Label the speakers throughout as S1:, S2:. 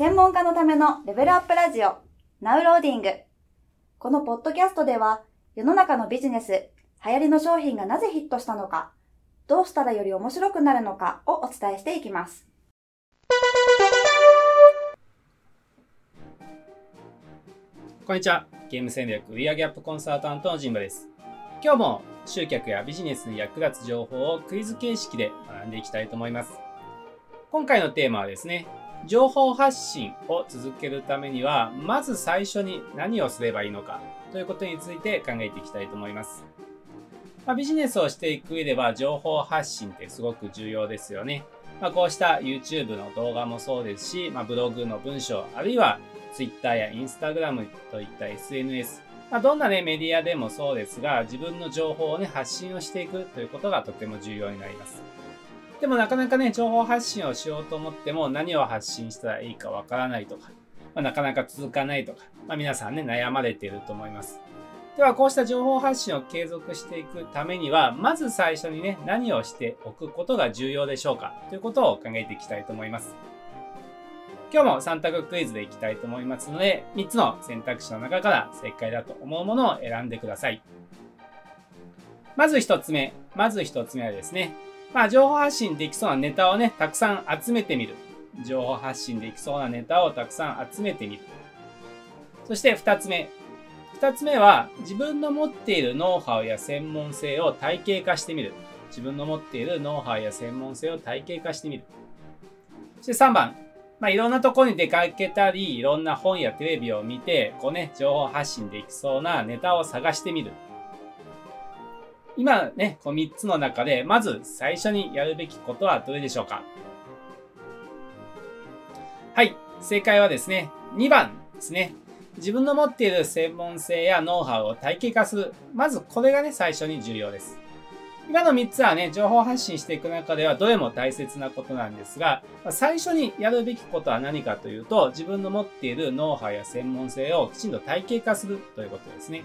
S1: 専門家のためのレベルアップラジオ、ナウローディング。このポッドキャストでは、世の中のビジネス、流行りの商品がなぜヒットしたのか、どうしたらより面白くなるのかをお伝えしていきます。
S2: こんにちは。ゲーム戦略売上アップコンサルタントのジンバです。今日も集客やビジネスに役立つ情報をクイズ形式で学んでいきたいと思います。今回のテーマはですね、情報発信を続けるためには、まず最初に何をすればいいのかということについて考えていきたいと思います。まあ、ビジネスをしていく上では情報発信ってすごく重要ですよね。まあ、こうした YouTube の動画もそうですし、まあ、ブログの文章、あるいは Twitter や Instagram といった SNS、まあ、どんなね、メディアでもそうですが、自分の情報をね、発信をしていくということがとても重要になります。でもなかなかね、情報発信をしようと思っても何を発信したらいいかわからないとか、まあ、なかなか続かないとか、まあ、皆さんね、悩まれていると思います。では、こうした情報発信を継続していくためには、まず最初にね、何をしておくことが重要でしょうかということを考えていきたいと思います。今日も3択クイズでいきたいと思いますので、3つの選択肢の中から正解だと思うものを選んでください。まず1つ目。まず1つ目はですね、まあ、情報発信できそうなネタをね、たくさん集めてみる。情報発信できそうなネタをたくさん集めてみる。そして2つ目。2つ目は、自分の持っているノウハウや専門性を体系化してみる。自分の持っているノウハウや専門性を体系化してみる。そして3番。まあ、いろんなとこに出かけたり、いろんな本やテレビを見て、こうね、情報発信できそうなネタを探してみる。今ね、この3つの中で、まず最初にやるべきことはどれでしょうか？はい、正解はですね、2番ですね。自分の持っている専門性やノウハウを体系化する。まずこれがね、最初に重要です。今の3つはね、情報発信していく中ではどれも大切なことなんですが、最初にやるべきことは何かというと、自分の持っているノウハウや専門性をきちんと体系化するということですね。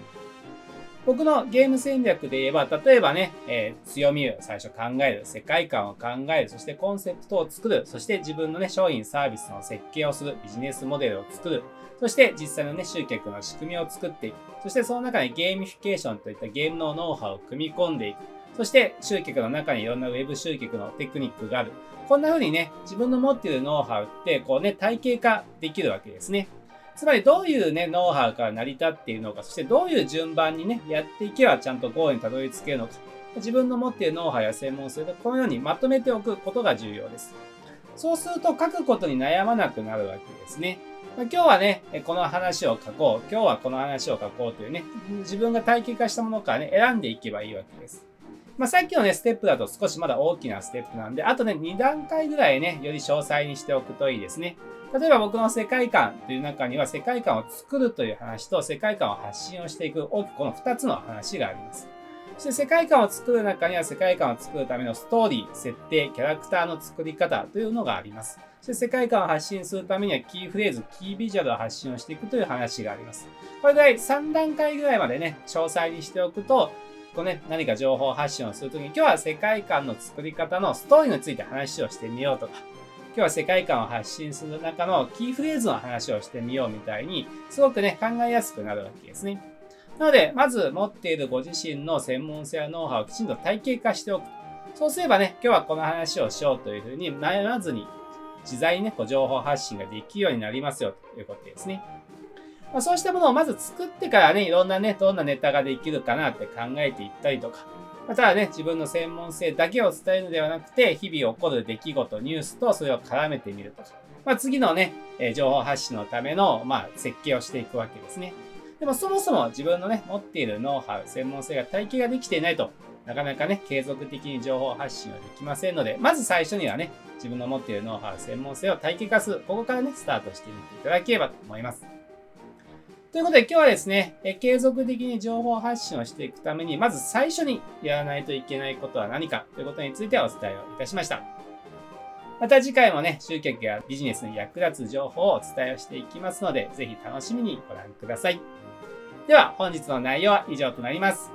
S2: 僕のゲーム戦略で言えば、例えばね、えー、強みを最初考える、世界観を考える、そしてコンセプトを作る、そして自分のね、商品サービスの設計をする、ビジネスモデルを作る、そして実際のね、集客の仕組みを作っていく、そしてその中にゲーミフィケーションといったゲームのノウハウを組み込んでいく、そして集客の中にいろんなウェブ集客のテクニックがある。こんな風にね、自分の持っているノウハウって、こうね、体系化できるわけですね。つまりどういうね、ノウハウから成り立っているのか、そしてどういう順番にね、やっていけばちゃんとゴールにたどり着けるのか、自分の持っているノウハウや専門性でこのようにまとめておくことが重要です。そうすると書くことに悩まなくなるわけですね。今日はね、この話を書こう。今日はこの話を書こうというね、自分が体系化したものからね、選んでいけばいいわけです。まあ、さっきのね、ステップだと少しまだ大きなステップなんで、あとね、2段階ぐらいね、より詳細にしておくといいですね。例えば僕の世界観という中には、世界観を作るという話と、世界観を発信をしていく、大きくこの2つの話があります。そして世界観を作る中には、世界観を作るためのストーリー、設定、キャラクターの作り方というのがあります。そして世界観を発信するためには、キーフレーズ、キービジュアルを発信をしていくという話があります。これぐらい3段階ぐらいまでね、詳細にしておくと、こうね、何か情報発信をするときに、今日は世界観の作り方のストーリーについて話をしてみようとか、今日は世界観を発信する中のキーフレーズの話をしてみようみたいに、すごくね、考えやすくなるわけですね。なので、まず持っているご自身の専門性やノウハウをきちんと体系化しておく。そうすればね、今日はこの話をしようというふうに悩まずに、自在にね、こう情報発信ができるようになりますよということですね。まあ、そうしたものをまず作ってからね、いろんなね、どんなネタができるかなって考えていったりとか、まただね、自分の専門性だけを伝えるのではなくて、日々起こる出来事、ニュースとそれを絡めてみるとか、まあ、次のね、え情報発信のための、まあ、設計をしていくわけですね。でもそもそも自分のね、持っているノウハウ、専門性が体系ができていないと、なかなかね、継続的に情報発信はできませんので、まず最初にはね、自分の持っているノウハウ、専門性を体系化する、ここからね、スタートしてみていただければと思います。ということで今日はですね、え継続的に情報発信をしていくために、まず最初にやらないといけないことは何かということについてお伝えをいたしました。また次回もね、集客やビジネスに役立つ情報をお伝えをしていきますので、ぜひ楽しみにご覧ください。では本日の内容は以上となります。